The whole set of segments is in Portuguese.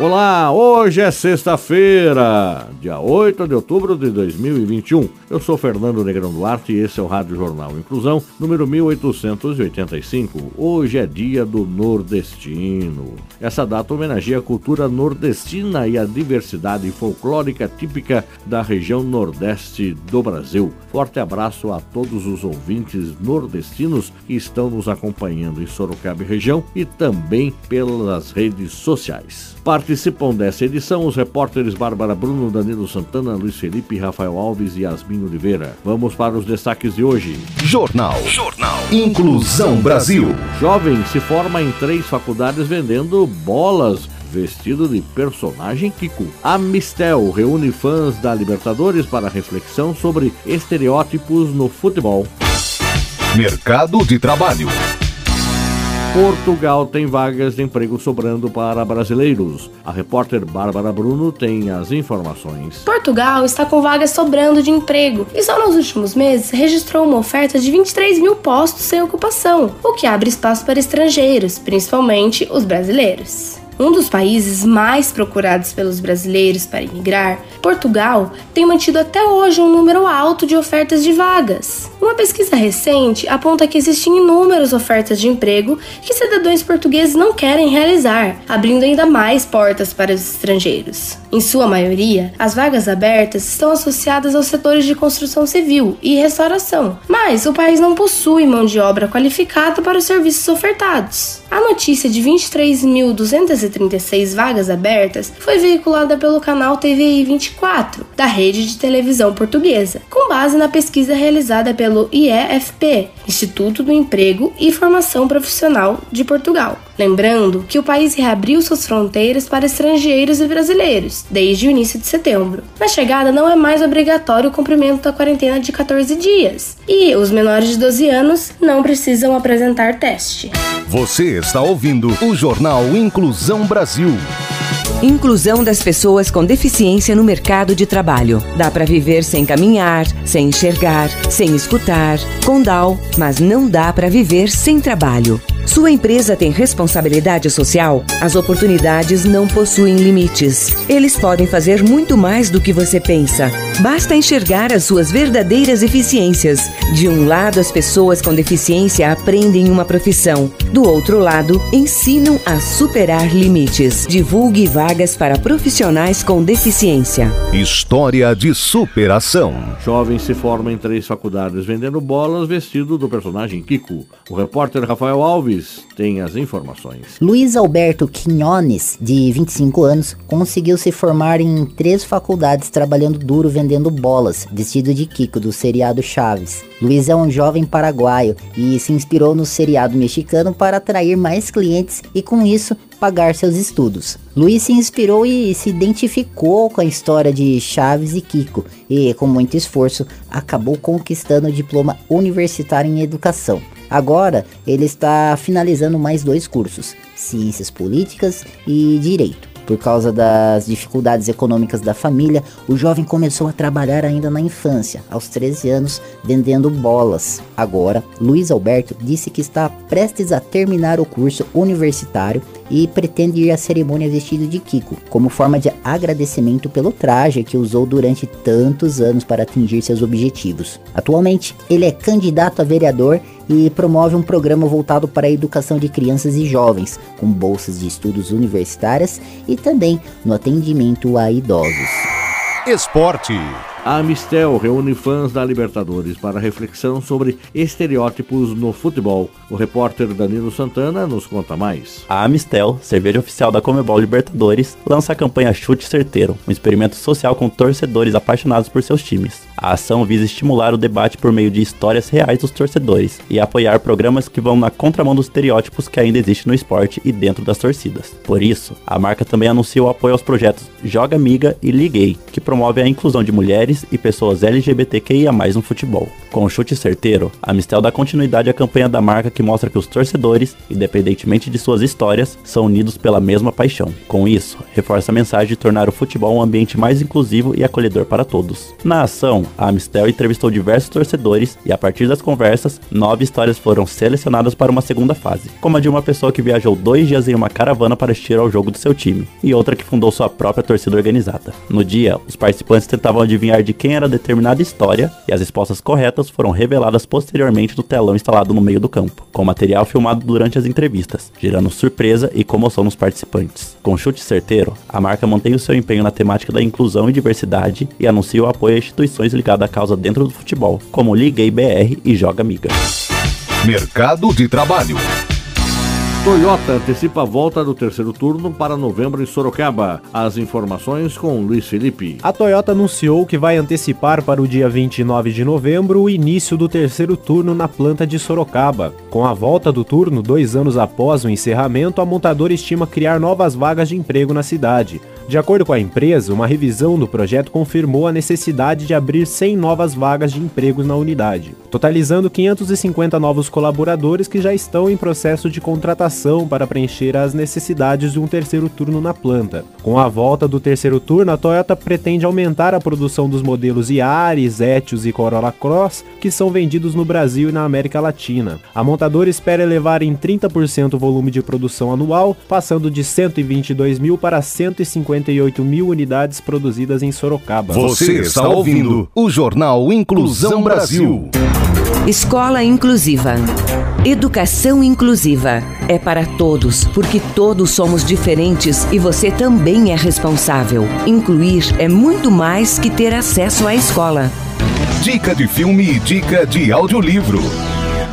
Olá, hoje é sexta-feira, dia 8 de outubro de 2021. Eu sou Fernando Negrão Duarte e esse é o Rádio Jornal Inclusão, número 1885. Hoje é dia do nordestino. Essa data homenageia a cultura nordestina e a diversidade folclórica típica da região nordeste do Brasil. Forte abraço a todos os ouvintes nordestinos que estão nos acompanhando em Sorocaba e região e também pelas redes sociais. Participam dessa edição os repórteres Bárbara Bruno, Danilo Santana, Luiz Felipe, Rafael Alves e Yasmin Oliveira. Vamos para os destaques de hoje. Jornal. Jornal. Inclusão Brasil. Jovem se forma em três faculdades vendendo bolas vestido de personagem Kiko. A Mistel reúne fãs da Libertadores para reflexão sobre estereótipos no futebol. Mercado de trabalho. Portugal tem vagas de emprego sobrando para brasileiros. A repórter Bárbara Bruno tem as informações. Portugal está com vagas sobrando de emprego e só nos últimos meses registrou uma oferta de 23 mil postos sem ocupação, o que abre espaço para estrangeiros, principalmente os brasileiros. Um dos países mais procurados pelos brasileiros para imigrar, Portugal tem mantido até hoje um número alto de ofertas de vagas. Uma pesquisa recente aponta que existem inúmeras ofertas de emprego que cidadãos portugueses não querem realizar, abrindo ainda mais portas para os estrangeiros. Em sua maioria, as vagas abertas estão associadas aos setores de construção civil e restauração, mas o país não possui mão de obra qualificada para os serviços ofertados. A notícia de 23.236 vagas abertas foi veiculada pelo canal TVI 24 da rede de televisão portuguesa, com base na pesquisa realizada pelo IEFP, Instituto do Emprego e Formação Profissional de Portugal. Lembrando que o país reabriu suas fronteiras para estrangeiros e brasileiros desde o início de setembro. Na chegada, não é mais obrigatório o cumprimento da quarentena de 14 dias e os menores de 12 anos não precisam apresentar teste. Você está ouvindo o Jornal Inclusão Brasil. Inclusão das pessoas com deficiência no mercado de trabalho. Dá para viver sem caminhar, sem enxergar, sem escutar, com DAO, mas não dá para viver sem trabalho. Sua empresa tem responsabilidade social? As oportunidades não possuem limites. Eles podem fazer muito mais do que você pensa. Basta enxergar as suas verdadeiras eficiências. De um lado, as pessoas com deficiência aprendem uma profissão. Do outro lado, ensinam a superar limites. Divulgue vagas para profissionais com deficiência. História de superação. Jovem se forma em três faculdades vendendo bolas vestido do personagem Kiko. O repórter Rafael Alves tem as informações. Luiz Alberto Quinones, de 25 anos, conseguiu se formar em três faculdades trabalhando duro vendendo bolas, vestido de Kiko do seriado Chaves. Luiz é um jovem paraguaio e se inspirou no seriado mexicano para atrair mais clientes e com isso pagar seus estudos. Luiz se inspirou e se identificou com a história de Chaves e Kiko e, com muito esforço, acabou conquistando o diploma universitário em educação. Agora ele está finalizando mais dois cursos: Ciências Políticas e Direito. Por causa das dificuldades econômicas da família, o jovem começou a trabalhar ainda na infância, aos 13 anos, vendendo bolas. Agora, Luiz Alberto disse que está prestes a terminar o curso universitário e pretende ir à cerimônia vestido de Kiko, como forma de agradecimento pelo traje que usou durante tantos anos para atingir seus objetivos. Atualmente, ele é candidato a vereador e promove um programa voltado para a educação de crianças e jovens, com bolsas de estudos universitárias e também no atendimento a idosos. Esporte. A Amistel reúne fãs da Libertadores para reflexão sobre estereótipos no futebol. O repórter Danilo Santana nos conta mais. A Amistel, cerveja oficial da Comebol Libertadores, lança a campanha Chute Certeiro, um experimento social com torcedores apaixonados por seus times. A ação visa estimular o debate por meio de histórias reais dos torcedores e apoiar programas que vão na contramão dos estereótipos que ainda existem no esporte e dentro das torcidas. Por isso, a marca também anuncia o apoio aos projetos Joga Amiga e Liguei, que promove a inclusão de mulheres e pessoas LGBTQIA+ no futebol. Com o chute certeiro, a Mistel dá continuidade à campanha da marca que mostra que os torcedores, independentemente de suas histórias, são unidos pela mesma paixão. Com isso, reforça a mensagem de tornar o futebol um ambiente mais inclusivo e acolhedor para todos. Na ação, a Amistel entrevistou diversos torcedores e a partir das conversas, nove histórias foram selecionadas para uma segunda fase, como a de uma pessoa que viajou dois dias em uma caravana para assistir ao jogo do seu time, e outra que fundou sua própria torcida organizada. No dia, os participantes tentavam adivinhar de quem era determinada história e as respostas corretas foram reveladas posteriormente no telão instalado no meio do campo, com material filmado durante as entrevistas, gerando surpresa e comoção nos participantes. Com chute certeiro, a marca mantém o seu empenho na temática da inclusão e diversidade e anuncia o apoio a instituições ligadas à causa dentro do futebol, como Liguei BR e Joga Amiga. Mercado de Trabalho. Toyota antecipa a volta do terceiro turno para novembro em Sorocaba. As informações com Luiz Felipe. A Toyota anunciou que vai antecipar para o dia 29 de novembro o início do terceiro turno na planta de Sorocaba. Com a volta do turno, dois anos após o encerramento, a montadora estima criar novas vagas de emprego na cidade. De acordo com a empresa, uma revisão do projeto confirmou a necessidade de abrir 100 novas vagas de empregos na unidade, totalizando 550 novos colaboradores que já estão em processo de contratação para preencher as necessidades de um terceiro turno na planta. Com a volta do terceiro turno, a Toyota pretende aumentar a produção dos modelos Yaris, Etios e Corolla Cross, que são vendidos no Brasil e na América Latina. A montadora espera elevar em 30% o volume de produção anual, passando de 122 mil para 150 58 mil unidades produzidas em Sorocaba. Você está ouvindo o Jornal Inclusão Brasil. Escola Inclusiva. Educação inclusiva é para todos, porque todos somos diferentes e você também é responsável. Incluir é muito mais que ter acesso à escola. Dica de filme e dica de audiolivro.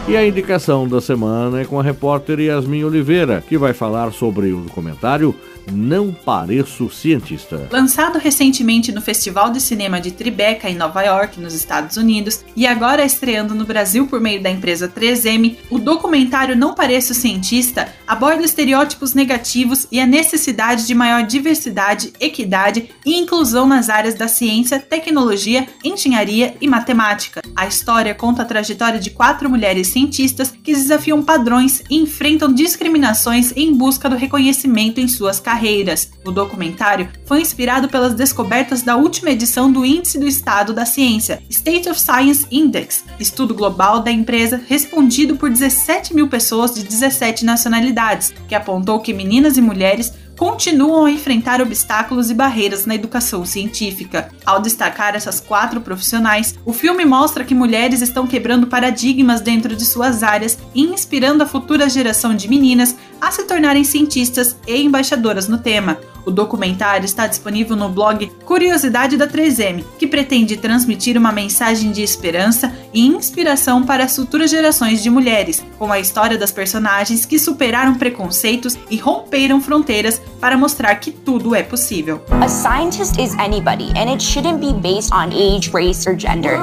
E a indicação da semana é com a repórter Yasmin Oliveira, que vai falar sobre o documentário não Pareço Cientista. Lançado recentemente no Festival de Cinema de Tribeca, em Nova York, nos Estados Unidos, e agora estreando no Brasil por meio da empresa 3M, o documentário Não Pareço Cientista aborda estereótipos negativos e a necessidade de maior diversidade, equidade e inclusão nas áreas da ciência, tecnologia, engenharia e matemática. A história conta a trajetória de quatro mulheres cientistas que desafiam padrões e enfrentam discriminações em busca do reconhecimento em suas carreiras. O documentário foi inspirado pelas descobertas da última edição do Índice do Estado da Ciência, State of Science Index, estudo global da empresa respondido por 17 mil pessoas de 17 nacionalidades, que apontou que meninas e mulheres continuam a enfrentar obstáculos e barreiras na educação científica. Ao destacar essas quatro profissionais, o filme mostra que mulheres estão quebrando paradigmas dentro de suas áreas e inspirando a futura geração de meninas a se tornarem cientistas e embaixadoras no tema. O documentário está disponível no blog Curiosidade da 3M, que pretende transmitir uma mensagem de esperança e inspiração para as futuras gerações de mulheres, com a história das personagens que superaram preconceitos e romperam fronteiras para mostrar que tudo é possível. A scientist is anybody and it shouldn't be based on age, race or gender.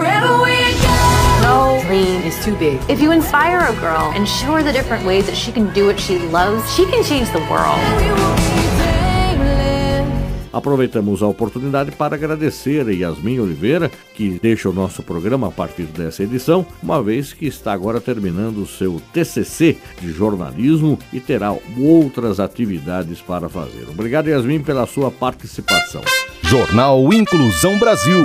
No dream is too big. If you inspire a girl and show her the different ways that she can do what she loves, she can change the world. Aproveitamos a oportunidade para agradecer a Yasmin Oliveira, que deixa o nosso programa a partir dessa edição, uma vez que está agora terminando o seu TCC de jornalismo e terá outras atividades para fazer. Obrigado, Yasmin, pela sua participação. Jornal Inclusão Brasil.